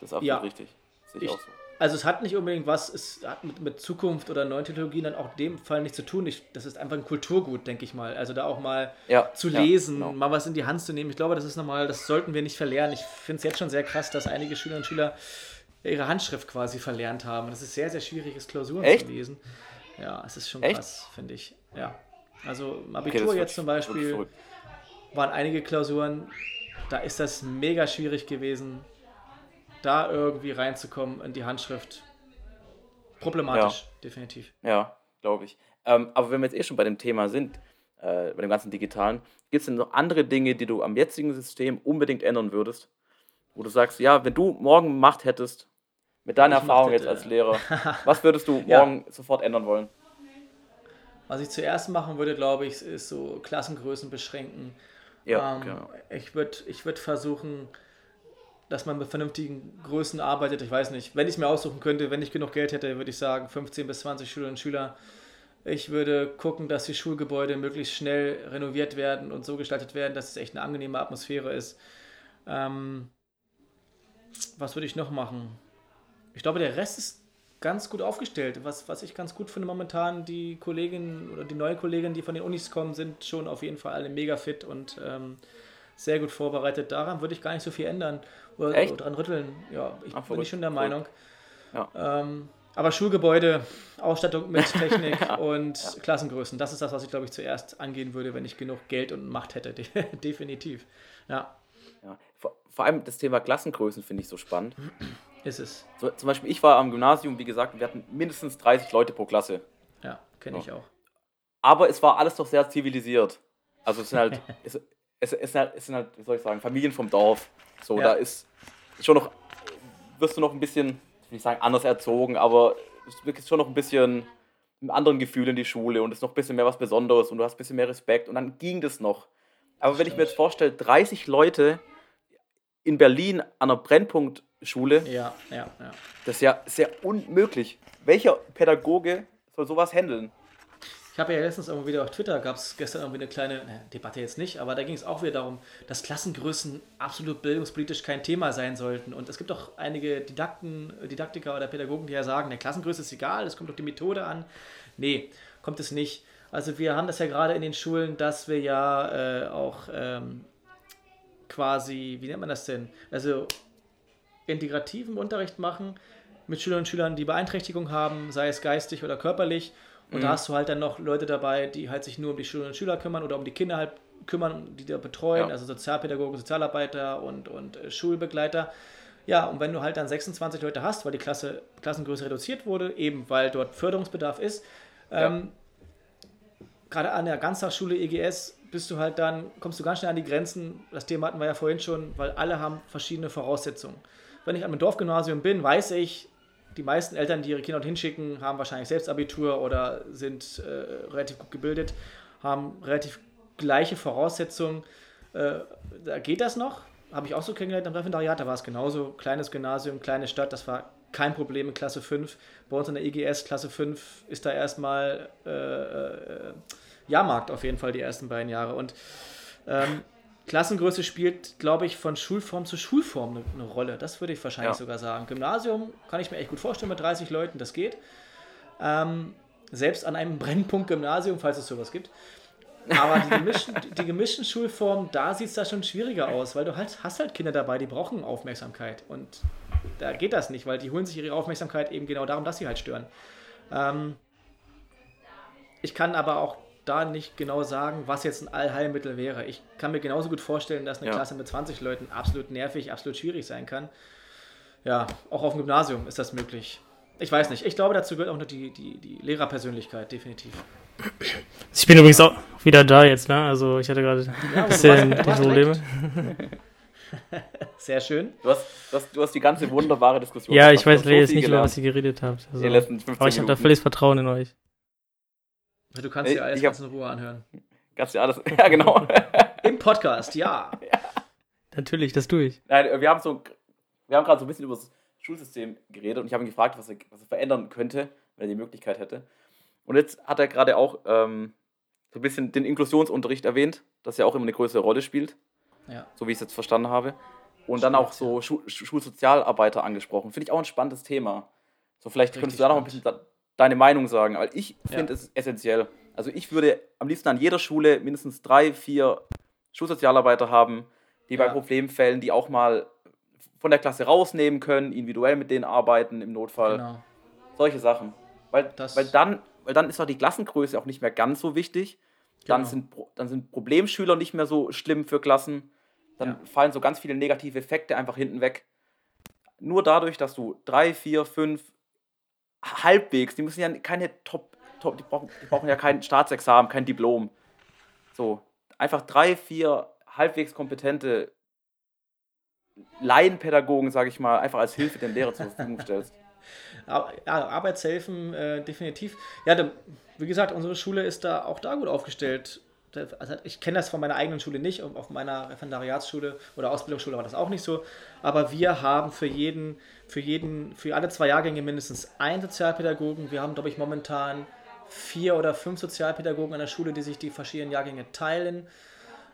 Speaker 2: Das ist absolut ja. richtig.
Speaker 4: Sehe ich, ich auch so. Also es hat nicht unbedingt was, es hat mit, mit Zukunft oder neuen Technologien dann auch in dem Fall nichts zu tun. Ich, das ist einfach ein Kulturgut, denke ich mal. Also da auch mal ja, zu lesen, ja, genau. mal was in die Hand zu nehmen. Ich glaube, das ist nochmal, das sollten wir nicht verlernen. Ich finde es jetzt schon sehr krass, dass einige Schülerinnen und Schüler ihre Handschrift quasi verlernt haben. Das ist sehr, sehr schwierig, es Klausuren Echt? zu lesen. Ja, es ist schon Echt? krass, finde ich. Ja. Also im Abitur okay, jetzt zum Beispiel waren einige Klausuren, da ist das mega schwierig gewesen, da irgendwie reinzukommen in die Handschrift. Problematisch, ja. definitiv.
Speaker 2: Ja, glaube ich. Ähm, aber wenn wir jetzt eh schon bei dem Thema sind, äh, bei dem ganzen Digitalen, gibt es denn noch andere Dinge, die du am jetzigen System unbedingt ändern würdest? Wo du sagst, ja, wenn du morgen Macht hättest, mit deiner ich Erfahrung jetzt als Lehrer, [laughs] was würdest du morgen ja. sofort ändern wollen?
Speaker 4: Was ich zuerst machen würde, glaube ich, ist so Klassengrößen beschränken. Ja, ähm, genau. Ich würde ich würd versuchen, dass man mit vernünftigen Größen arbeitet. Ich weiß nicht, wenn ich es mir aussuchen könnte, wenn ich genug Geld hätte, würde ich sagen 15 bis 20 Schülerinnen und Schüler. Ich würde gucken, dass die Schulgebäude möglichst schnell renoviert werden und so gestaltet werden, dass es echt eine angenehme Atmosphäre ist. Ähm, was würde ich noch machen? Ich glaube, der Rest ist ganz gut aufgestellt. Was, was ich ganz gut finde momentan, die Kolleginnen oder die neue Kolleginnen, die von den Unis kommen, sind schon auf jeden Fall alle mega fit und ähm, sehr gut vorbereitet. Daran würde ich gar nicht so viel ändern oder, oder dran rütteln. Ja, ich Ach, bin ich schon der Meinung. Ja. Ähm, aber Schulgebäude, Ausstattung mit [laughs] Technik ja. und ja. Klassengrößen, das ist das, was ich glaube ich zuerst angehen würde, wenn ich genug Geld und Macht hätte. [laughs] Definitiv. Ja.
Speaker 2: ja. Vor, vor allem das Thema Klassengrößen finde ich so spannend.
Speaker 4: Ist es.
Speaker 2: So, zum Beispiel, ich war am Gymnasium, wie gesagt, wir hatten mindestens 30 Leute pro Klasse.
Speaker 4: Ja, kenne ich auch.
Speaker 2: Aber es war alles doch sehr zivilisiert. Also es sind halt, [laughs] es, es, es, sind halt, es sind halt, wie soll ich sagen, Familien vom Dorf. So, ja. da ist schon noch, wirst du noch ein bisschen, ich will nicht sagen anders erzogen, aber es ist schon noch ein bisschen mit anderen Gefühlen in die Schule und es ist noch ein bisschen mehr was Besonderes und du hast ein bisschen mehr Respekt und dann ging das noch. Aber wenn ich mir jetzt vorstelle, 30 Leute in Berlin an einer Brennpunktschule,
Speaker 4: ja, ja, ja.
Speaker 2: das ist ja sehr unmöglich. Welcher Pädagoge soll sowas handeln?
Speaker 4: Habe ja letztens irgendwie wieder auf Twitter, gab es gestern irgendwie eine kleine ne, Debatte jetzt nicht, aber da ging es auch wieder darum, dass Klassengrößen absolut bildungspolitisch kein Thema sein sollten. Und es gibt auch einige Didakten, Didaktiker oder Pädagogen, die ja sagen, eine Klassengröße ist egal, es kommt auf die Methode an. Nee, kommt es nicht. Also wir haben das ja gerade in den Schulen, dass wir ja äh, auch ähm, quasi, wie nennt man das denn? Also integrativen Unterricht machen mit Schülerinnen und Schülern, die Beeinträchtigung haben, sei es geistig oder körperlich. Und mhm. da hast du halt dann noch Leute dabei, die halt sich nur um die Schülerinnen und Schüler kümmern oder um die Kinder halt kümmern, die da betreuen, ja. also Sozialpädagogen, Sozialarbeiter und, und äh, Schulbegleiter. Ja, und wenn du halt dann 26 Leute hast, weil die Klasse, Klassengröße reduziert wurde, eben weil dort Förderungsbedarf ist, ähm, gerade an der Ganztagsschule EGS bist du halt dann, kommst du ganz schnell an die Grenzen. Das Thema hatten wir ja vorhin schon, weil alle haben verschiedene Voraussetzungen. Wenn ich an einem Dorfgymnasium bin, weiß ich, die meisten Eltern, die ihre Kinder dorthin schicken, haben wahrscheinlich selbst Abitur oder sind äh, relativ gut gebildet, haben relativ gleiche Voraussetzungen. Äh, da geht das noch. Habe ich auch so kennengelernt am Referendariat, da war es genauso. Kleines Gymnasium, kleine Stadt, das war kein Problem in Klasse 5. Bei uns in der EGS, Klasse 5, ist da erstmal äh, äh, Jahrmarkt auf jeden Fall die ersten beiden Jahre. Und ähm, Klassengröße spielt, glaube ich, von Schulform zu Schulform eine, eine Rolle. Das würde ich wahrscheinlich ja. sogar sagen. Gymnasium kann ich mir echt gut vorstellen mit 30 Leuten, das geht. Ähm, selbst an einem Brennpunkt-Gymnasium, falls es sowas gibt. Aber die gemischten, die gemischten Schulformen, da sieht es da schon schwieriger aus, weil du halt, hast halt Kinder dabei, die brauchen Aufmerksamkeit. Und da geht das nicht, weil die holen sich ihre Aufmerksamkeit eben genau darum, dass sie halt stören. Ähm, ich kann aber auch da nicht genau sagen, was jetzt ein Allheilmittel wäre. Ich kann mir genauso gut vorstellen, dass eine ja. Klasse mit 20 Leuten absolut nervig, absolut schwierig sein kann. Ja, auch auf dem Gymnasium ist das möglich. Ich weiß nicht. Ich glaube, dazu gehört auch noch die, die, die Lehrerpersönlichkeit, definitiv.
Speaker 3: Ich bin übrigens auch wieder da jetzt, ne? Also ich hatte gerade ja, [laughs] ein bisschen die Probleme. [laughs]
Speaker 4: Sehr schön.
Speaker 2: Du hast, du, hast, du hast die ganze wunderbare Diskussion.
Speaker 3: Ja, ich weiß jetzt nicht, über was ihr geredet habt. Also, aber ich habe da völlig Vertrauen in euch.
Speaker 4: Du kannst dir alles ganz in Ruhe anhören.
Speaker 2: Kannst dir alles, [laughs] ja genau. [laughs]
Speaker 4: Im Podcast, ja. ja.
Speaker 3: Natürlich, das tue ich.
Speaker 2: Nein, wir haben so, wir haben gerade so ein bisschen über das Schulsystem geredet und ich habe ihn gefragt, was er, was er verändern könnte, wenn er die Möglichkeit hätte. Und jetzt hat er gerade auch ähm, so ein bisschen den Inklusionsunterricht erwähnt, das ja auch immer eine größere Rolle spielt. Ja. So wie ich es jetzt verstanden habe. Und dann auch so Schul Schulsozialarbeiter angesprochen. Finde ich auch ein spannendes Thema. So, vielleicht Richtig könntest du da noch ein bisschen deine Meinung sagen, weil ich finde ja. es essentiell. Also ich würde am liebsten an jeder Schule mindestens drei, vier Schulsozialarbeiter haben, die ja. bei Problemfällen, die auch mal von der Klasse rausnehmen können, individuell mit denen arbeiten im Notfall. Genau. Solche Sachen. Weil, weil, dann, weil dann ist auch die Klassengröße auch nicht mehr ganz so wichtig. Dann, genau. sind, dann sind Problemschüler nicht mehr so schlimm für Klassen. Dann ja. fallen so ganz viele negative Effekte einfach hinten weg. Nur dadurch, dass du drei, vier, fünf halbwegs, die müssen ja keine Top, Top die, brauchen, die brauchen ja kein Staatsexamen, kein Diplom. So, einfach drei, vier halbwegs kompetente Laienpädagogen, sage ich mal, einfach als Hilfe den Lehrer zur Verfügung stellst. [laughs]
Speaker 4: Ja, Arbeitshelfen, äh, definitiv. Ja, da, wie gesagt, unsere Schule ist da auch da gut aufgestellt. Also ich kenne das von meiner eigenen Schule nicht, auf meiner Referendariatsschule oder Ausbildungsschule war das auch nicht so. Aber wir haben für jeden, für jeden, für alle zwei Jahrgänge mindestens einen Sozialpädagogen. Wir haben, glaube ich, momentan vier oder fünf Sozialpädagogen an der Schule, die sich die verschiedenen Jahrgänge teilen.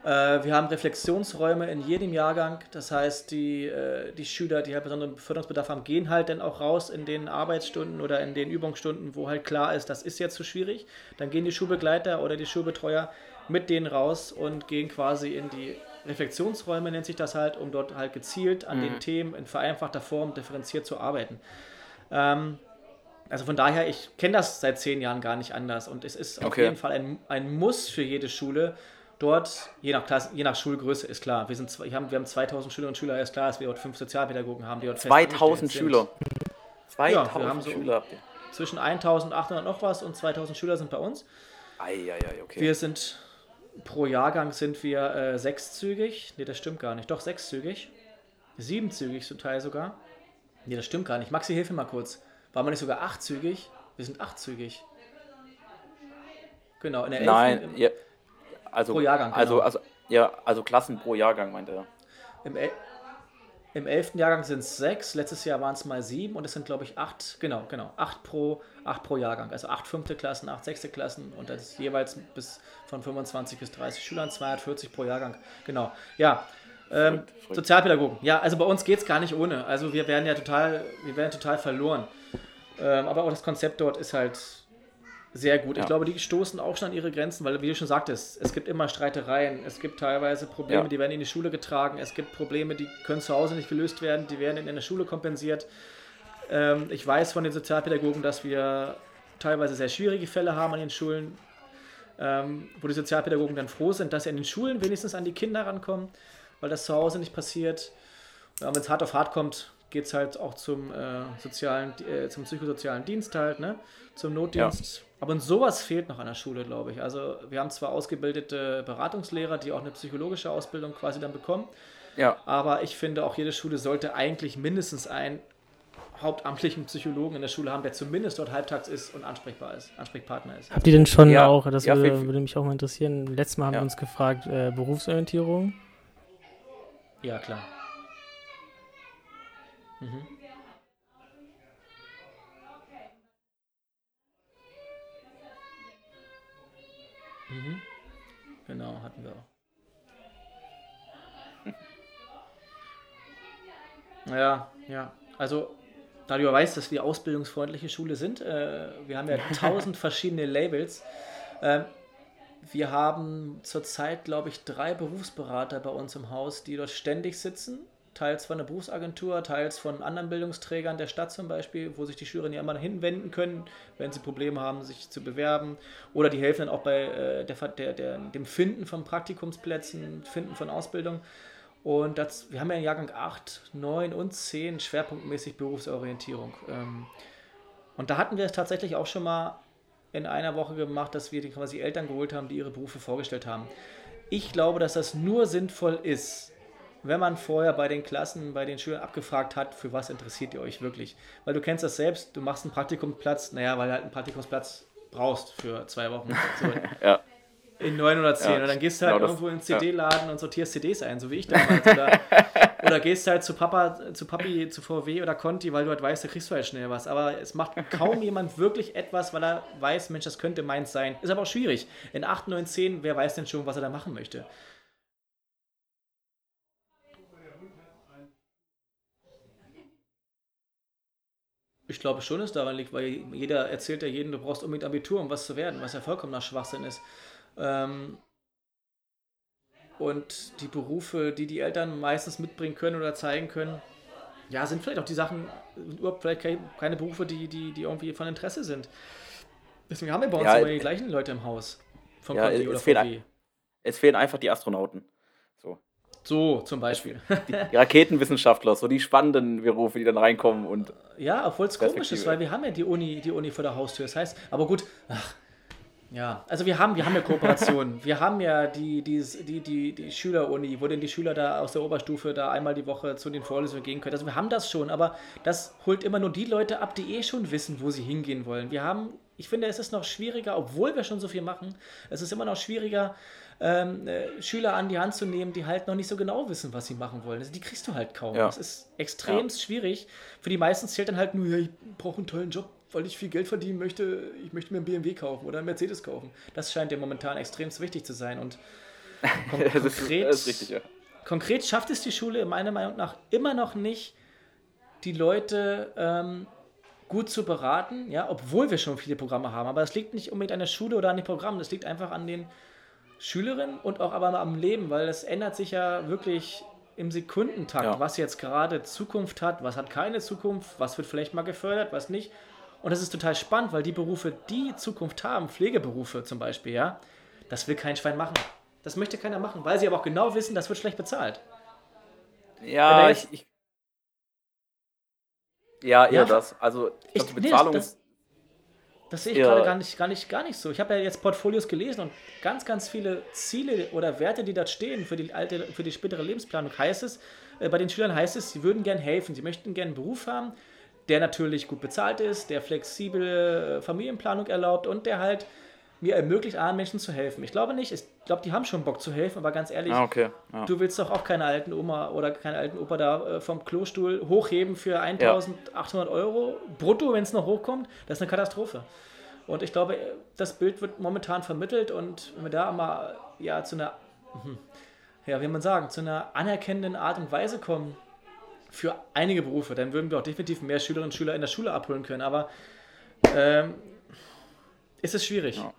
Speaker 4: Äh, wir haben Reflexionsräume in jedem Jahrgang. Das heißt, die, äh, die Schüler, die halt besonderen Förderungsbedarf haben, gehen halt dann auch raus in den Arbeitsstunden oder in den Übungsstunden, wo halt klar ist, das ist jetzt zu schwierig. Dann gehen die Schulbegleiter oder die Schulbetreuer mit denen raus und gehen quasi in die Reflexionsräume, nennt sich das halt, um dort halt gezielt an mhm. den Themen in vereinfachter Form differenziert zu arbeiten. Ähm, also von daher, ich kenne das seit zehn Jahren gar nicht anders und es ist okay. auf jeden Fall ein, ein Muss für jede Schule, dort, je nach, Klasse, je nach Schulgröße, ist klar. Wir, sind, wir, haben, wir haben 2000 Schüler und Schüler, ist klar, dass wir dort fünf Sozialpädagogen haben, die dort
Speaker 2: 2000 Schüler.
Speaker 4: 2000 ja, wir haben so Schüler Zwischen 1800 noch was und 2000 Schüler sind bei uns.
Speaker 2: Eieiei, okay.
Speaker 4: Wir sind pro Jahrgang sind wir äh, sechszügig. Ne, das stimmt gar nicht. Doch, sechszügig. Siebenzügig zum Teil sogar. Ne, das stimmt gar nicht. Maxi, hilf mir mal kurz. War man nicht sogar achtzügig? Wir sind achtzügig. Genau, in der
Speaker 2: Nein, Elfen, ja, also, pro Jahrgang. Also, genau. Also, also, ja, also Klassen pro Jahrgang, meinte er.
Speaker 4: Im, El im 11. Jahrgang sind es sechs, letztes Jahr waren es mal sieben und es sind, glaube ich, acht, genau, genau, acht pro, acht pro Jahrgang. Also acht fünfte Klassen, acht sechste Klassen und das ist jeweils bis von 25 bis 30 Schülern, 240 pro Jahrgang. Genau. Ja. Ähm, Sozialpädagogen. Ja, also bei uns geht es gar nicht ohne. Also wir werden ja total, wir werden total verloren. Ähm, aber auch das Konzept dort ist halt sehr gut. Ja. Ich glaube, die stoßen auch schon an ihre Grenzen, weil, wie du schon sagtest, es gibt immer Streitereien, es gibt teilweise Probleme, ja. die werden in die Schule getragen, es gibt Probleme, die können zu Hause nicht gelöst werden, die werden in der Schule kompensiert. Ähm, ich weiß von den Sozialpädagogen, dass wir teilweise sehr schwierige Fälle haben an den Schulen, ähm, wo die Sozialpädagogen dann froh sind, dass sie an den Schulen wenigstens an die Kinder rankommen, weil das zu Hause nicht passiert. Wenn es hart auf hart kommt, geht es halt auch zum äh, sozialen, äh, zum psychosozialen Dienst halt, ne? Zum Notdienst. Ja. Aber sowas fehlt noch an der Schule, glaube ich. Also wir haben zwar ausgebildete Beratungslehrer, die auch eine psychologische Ausbildung quasi dann bekommen. Ja. Aber ich finde, auch jede Schule sollte eigentlich mindestens einen hauptamtlichen Psychologen in der Schule haben, der zumindest dort halbtags ist und ansprechbar ist, Ansprechpartner ist.
Speaker 3: Habt ihr denn schon ja. auch, das ja, würde, würde, mich auch mal interessieren, letztes Mal haben ja. wir uns gefragt, äh, Berufsorientierung?
Speaker 4: Ja, klar. Mhm. Mhm. Genau, hatten wir auch. [laughs] Ja, ja. Also, da du weißt, dass wir ausbildungsfreundliche Schule sind, äh, wir haben ja [laughs] tausend verschiedene Labels. Äh, wir haben zurzeit, glaube ich, drei Berufsberater bei uns im Haus, die dort ständig sitzen teils von der Berufsagentur, teils von anderen Bildungsträgern der Stadt zum Beispiel, wo sich die Schülerinnen ja immer hinwenden können, wenn sie Probleme haben, sich zu bewerben. Oder die helfen dann auch bei äh, der, der, der, dem Finden von Praktikumsplätzen, Finden von Ausbildung. Und das, wir haben ja in Jahrgang 8, 9 und 10 schwerpunktmäßig Berufsorientierung. Ähm, und da hatten wir es tatsächlich auch schon mal in einer Woche gemacht, dass wir die quasi Eltern geholt haben, die ihre Berufe vorgestellt haben. Ich glaube, dass das nur sinnvoll ist, wenn man vorher bei den Klassen, bei den Schülern abgefragt hat, für was interessiert ihr euch wirklich? Weil du kennst das selbst, du machst einen Praktikumsplatz, naja, weil du halt einen Praktikumsplatz brauchst für zwei Wochen. [laughs] So ja. In neun oder zehn. Ja, und dann gehst du halt genau irgendwo in den CD-Laden ja. und sortierst CDs ein, so wie ich damals. Oder, [laughs] oder gehst halt zu Papa, zu Papi, zu VW oder Conti, weil du halt weißt, da kriegst du halt schnell was. Aber es macht kaum jemand wirklich etwas, weil er weiß, Mensch, das könnte meins sein. Ist aber auch schwierig. In 8, 9, 10, wer weiß denn schon, was er da machen möchte? Ich glaube schon, dass es daran liegt, weil jeder erzählt ja jedem, du brauchst unbedingt Abitur, um was zu werden, was ja vollkommener Schwachsinn ist. Ähm und die Berufe, die die Eltern meistens mitbringen können oder zeigen können, ja, sind vielleicht auch die Sachen, überhaupt vielleicht keine Berufe, die, die, die irgendwie von Interesse sind. Deswegen haben wir bei uns ja, immer die gleichen Leute im Haus.
Speaker 2: von ja, Conti oder VW. Es fehlen einfach die Astronauten. So.
Speaker 4: Zum Beispiel.
Speaker 2: Die, die, Raketenwissenschaftler, so die spannenden Berufe, die dann reinkommen und.
Speaker 4: Ja, obwohl es komisch ist, weil wir haben ja die Uni, die Uni vor der Haustür. Das heißt, aber gut, ach, ja, also wir haben, wir haben ja Kooperationen. [laughs] wir haben ja die, die, die, die, die Schüleruni, wo denn die Schüler da aus der Oberstufe da einmal die Woche zu den Vorlesungen gehen können. Also wir haben das schon, aber das holt immer nur die Leute ab, die eh schon wissen, wo sie hingehen wollen. Wir haben, ich finde, es ist noch schwieriger, obwohl wir schon so viel machen, es ist immer noch schwieriger, ähm, äh, Schüler an die Hand zu nehmen, die halt noch nicht so genau wissen, was sie machen wollen. Also die kriegst du halt kaum. Ja. Das ist extrem ja. schwierig. Für die meisten zählt dann halt nur, ja, ich brauche einen tollen Job, weil ich viel Geld verdienen möchte, ich möchte mir einen BMW kaufen oder einen Mercedes kaufen. Das scheint dir momentan extrem wichtig zu sein. Und kon [laughs] das konkret, ist, richtig, ja. konkret schafft es die Schule meiner Meinung nach immer noch nicht, die Leute ähm, gut zu beraten, ja, obwohl wir schon viele Programme haben. Aber das liegt nicht unbedingt an der Schule oder an den Programmen, das liegt einfach an den Schülerinnen und auch aber am Leben, weil es ändert sich ja wirklich im Sekundentakt, ja. was jetzt gerade Zukunft hat, was hat keine Zukunft, was wird vielleicht mal gefördert, was nicht. Und das ist total spannend, weil die Berufe, die Zukunft haben, Pflegeberufe zum Beispiel, ja, das will kein Schwein machen. Das möchte keiner machen, weil sie aber auch genau wissen, das wird schlecht bezahlt.
Speaker 2: Ja, ich, ich, Ja, eher ja, das. Also, ich, also Bezahlung nee, das,
Speaker 4: das, sehe ich gerade gar nicht, gar, nicht, gar nicht so. Ich habe ja jetzt Portfolios gelesen und ganz, ganz viele Ziele oder Werte, die dort stehen für die, alte, für die spätere Lebensplanung, heißt es, äh, bei den Schülern heißt es, sie würden gern helfen, sie möchten gerne einen Beruf haben, der natürlich gut bezahlt ist, der flexible Familienplanung erlaubt und der halt mir ermöglicht, anderen Menschen zu helfen. Ich glaube nicht, ich glaube, die haben schon Bock zu helfen, aber ganz ehrlich,
Speaker 2: ah, okay. ja.
Speaker 4: du willst doch auch keine alten Oma oder keine alten Opa da äh, vom Klostuhl hochheben für 1800 ja. Euro brutto, wenn es noch hochkommt. Das ist eine Katastrophe. Und ich glaube, das Bild wird momentan vermittelt und wenn wir da mal ja, zu einer, hm, ja, wie man sagen, zu einer anerkennenden Art und Weise kommen, für einige Berufe, dann würden wir auch definitiv mehr Schülerinnen und Schüler in der Schule abholen können. Aber ähm, ist es schwierig. Ja.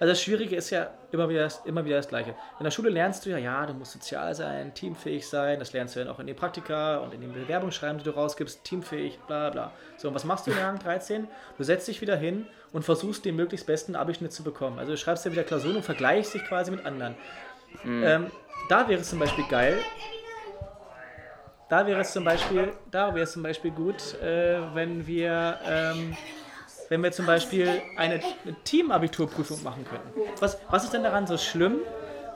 Speaker 4: Also das Schwierige ist ja immer wieder, das, immer wieder das Gleiche. In der Schule lernst du ja, ja, du musst sozial sein, teamfähig sein. Das lernst du dann auch in den Praktika und in den Bewerbungsschreiben, die du rausgibst, teamfähig, bla bla. So, und was machst du in Jahrgang 13? Du setzt dich wieder hin und versuchst den möglichst besten Abischnitt zu bekommen. Also du schreibst dir wieder Klausuren und vergleichst dich quasi mit anderen. Mhm. Ähm, da wäre es zum Beispiel geil, da wäre es zum Beispiel, da wäre es zum Beispiel gut, äh, wenn wir, ähm, wenn wir zum Beispiel eine, Teamabiturprüfung machen könnten. Was, was ist denn daran so schlimm,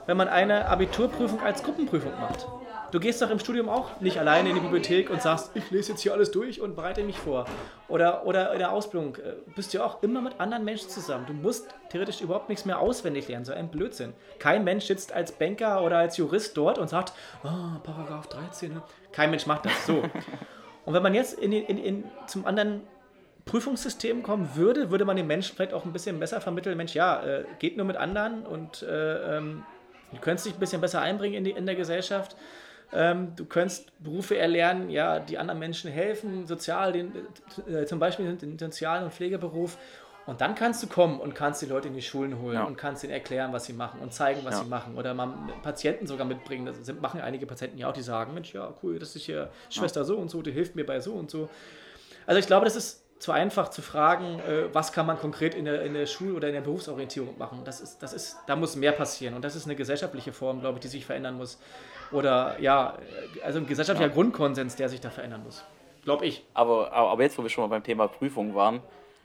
Speaker 4: wenn man eine Abiturprüfung als Gruppenprüfung macht? Du gehst doch im Studium auch nicht alleine in die Bibliothek und sagst, ich lese jetzt hier alles durch und bereite mich vor. Oder, oder in der Ausbildung äh, bist du auch immer mit anderen Menschen zusammen. Du musst theoretisch überhaupt nichts mehr auswendig lernen, so ein Blödsinn. Kein Mensch sitzt als Banker oder als Jurist dort und sagt, oh, Paragraph 13. Ne? Kein Mensch macht das so. [laughs] und wenn man jetzt in, in, in, zum anderen Prüfungssystem kommen würde, würde man den Menschen vielleicht auch ein bisschen besser vermitteln, Mensch, ja, äh, geht nur mit anderen und äh, ähm, du könntest dich ein bisschen besser einbringen in, die, in der Gesellschaft. Ähm, du könntest Berufe erlernen, ja, die anderen Menschen helfen, sozial, den, äh, zum Beispiel den sozialen und Pflegeberuf. Und dann kannst du kommen und kannst die Leute in die Schulen holen ja. und kannst ihnen erklären, was sie machen und zeigen, was ja. sie machen. Oder mal Patienten sogar mitbringen. Das sind, machen einige Patienten ja auch, die sagen, Mensch, ja, cool, das ist hier Schwester ja. so und so, die hilft mir bei so und so. Also ich glaube, das ist zu einfach zu fragen, äh, was kann man konkret in der, in der Schul- oder in der Berufsorientierung machen. Das ist, das ist, da muss mehr passieren. Und das ist eine gesellschaftliche Form, glaube ich, die sich verändern muss. Oder ja, also ein gesellschaftlicher ja. Grundkonsens, der sich da verändern muss. Glaube ich.
Speaker 2: Aber, aber jetzt, wo wir schon mal beim Thema Prüfung waren,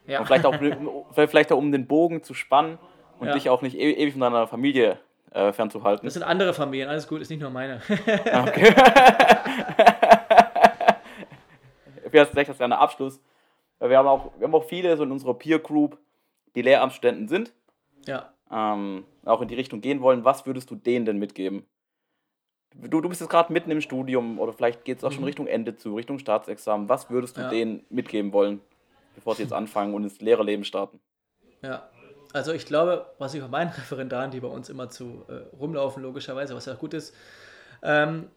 Speaker 2: ja. und vielleicht auch, [laughs] vielleicht auch um den Bogen zu spannen und ja. dich auch nicht e-, ewig von deiner Familie äh, fernzuhalten.
Speaker 4: Das sind andere Familien, alles gut, ist nicht nur meine. Ah, okay.
Speaker 2: vielleicht hast du einen Abschluss. Wir haben, auch, wir haben auch viele so in unserer Peer Group, die Lehramtsstudenten sind.
Speaker 4: Ja.
Speaker 2: Ähm, auch in die Richtung gehen wollen. Was würdest du denen denn mitgeben? Du, du bist jetzt gerade mitten im Studium oder vielleicht geht es auch mhm. schon Richtung Ende zu, Richtung Staatsexamen. Was würdest du ja. denen mitgeben wollen, bevor sie jetzt anfangen und ins Lehrerleben starten?
Speaker 4: Ja, also ich glaube, was ich von meinen [laughs] Referendaren, die bei uns immer zu äh, rumlaufen, logischerweise, was ja gut ist, ähm,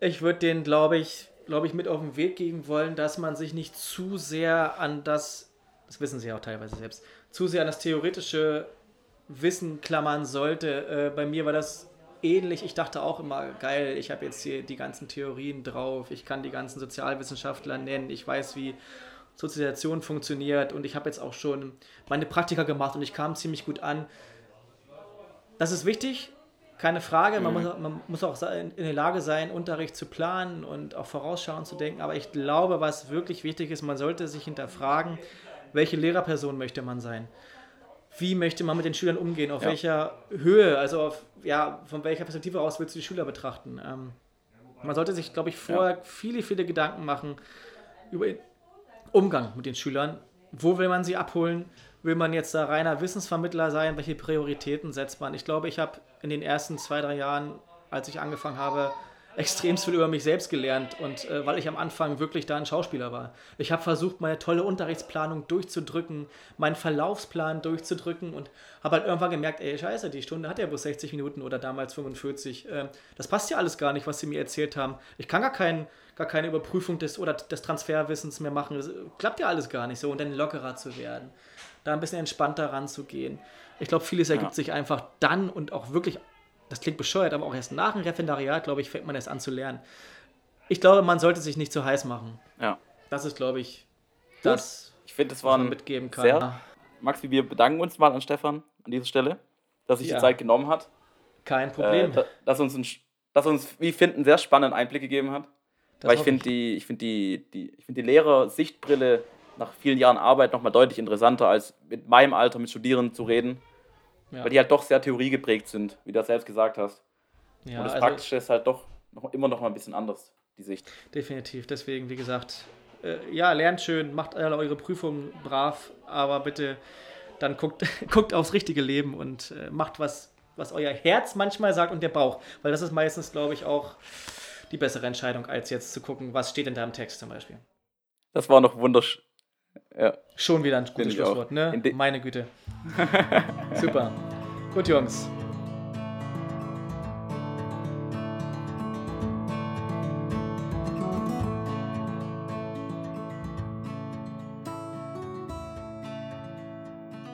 Speaker 4: ich würde denen, glaube ich, glaube ich, mit auf den Weg geben wollen, dass man sich nicht zu sehr an das, das wissen sie ja auch teilweise selbst, zu sehr an das theoretische Wissen klammern sollte. Äh, bei mir war das ähnlich. Ich dachte auch immer, geil, ich habe jetzt hier die ganzen Theorien drauf, ich kann die ganzen Sozialwissenschaftler nennen, ich weiß, wie Sozialisation funktioniert und ich habe jetzt auch schon meine Praktika gemacht und ich kam ziemlich gut an. das ist wichtig, keine Frage. Man, mhm. muss, man muss auch in der Lage sein, Unterricht zu planen und auch vorausschauend zu denken. Aber ich glaube, was wirklich wichtig ist, man sollte sich hinterfragen, welche Lehrerperson möchte man sein? Wie möchte man mit den Schülern umgehen? Auf ja. welcher Höhe? Also auf, ja, von welcher Perspektive aus willst du die Schüler betrachten? Ähm, man sollte sich, glaube ich, vorher ja. viele, viele Gedanken machen über den Umgang mit den Schülern. Wo will man sie abholen? Will man jetzt da reiner Wissensvermittler sein? Welche Prioritäten setzt man? Ich glaube, ich habe in den ersten zwei, drei Jahren, als ich angefangen habe, extrem viel über mich selbst gelernt und äh, weil ich am Anfang wirklich da ein Schauspieler war. Ich habe versucht, meine tolle Unterrichtsplanung durchzudrücken, meinen Verlaufsplan durchzudrücken und habe halt irgendwann gemerkt, ey, scheiße, die Stunde hat ja bloß 60 Minuten oder damals 45. Äh, das passt ja alles gar nicht, was sie mir erzählt haben. Ich kann gar, kein, gar keine Überprüfung des oder des Transferwissens mehr machen. Das klappt ja alles gar nicht so und dann lockerer zu werden, da ein bisschen entspannter ranzugehen. Ich glaube, vieles ergibt ja. sich einfach dann und auch wirklich das klingt bescheuert, aber auch erst nach dem Referendariat, glaube ich, fängt man erst an zu lernen. Ich glaube, man sollte sich nicht zu heiß machen.
Speaker 2: Ja.
Speaker 4: Das ist, glaube ich, das,
Speaker 2: ich finde, das war mitgeben kann. Sehr, Maxi, wir bedanken uns mal an Stefan an dieser Stelle, dass sich ja. die Zeit genommen hat.
Speaker 4: Kein Problem.
Speaker 2: Äh, dass uns, ein, dass uns, wie ich finde, einen sehr spannenden Einblick gegeben hat. Das Weil ich finde die, ich find die, die, ich find die Lehrer-Sichtbrille nach vielen Jahren Arbeit nochmal deutlich interessanter, als mit meinem Alter mit Studierenden zu reden. Ja. Weil die halt doch sehr theoriegeprägt sind, wie du das selbst gesagt hast. Ja, und das also Praktische ist halt doch noch, immer noch mal ein bisschen anders, die Sicht.
Speaker 4: Definitiv. Deswegen, wie gesagt, äh, ja, lernt schön, macht alle eure Prüfungen brav, aber bitte dann guckt, [laughs] guckt aufs richtige Leben und äh, macht was, was euer Herz manchmal sagt und der Bauch. Weil das ist meistens, glaube ich, auch die bessere Entscheidung, als jetzt zu gucken, was steht in deinem Text zum Beispiel.
Speaker 2: Das war noch wunderschön.
Speaker 4: Ja. Schon wieder ein gutes Schlusswort, ne? Meine Güte. [laughs] Super. Gut, Jungs.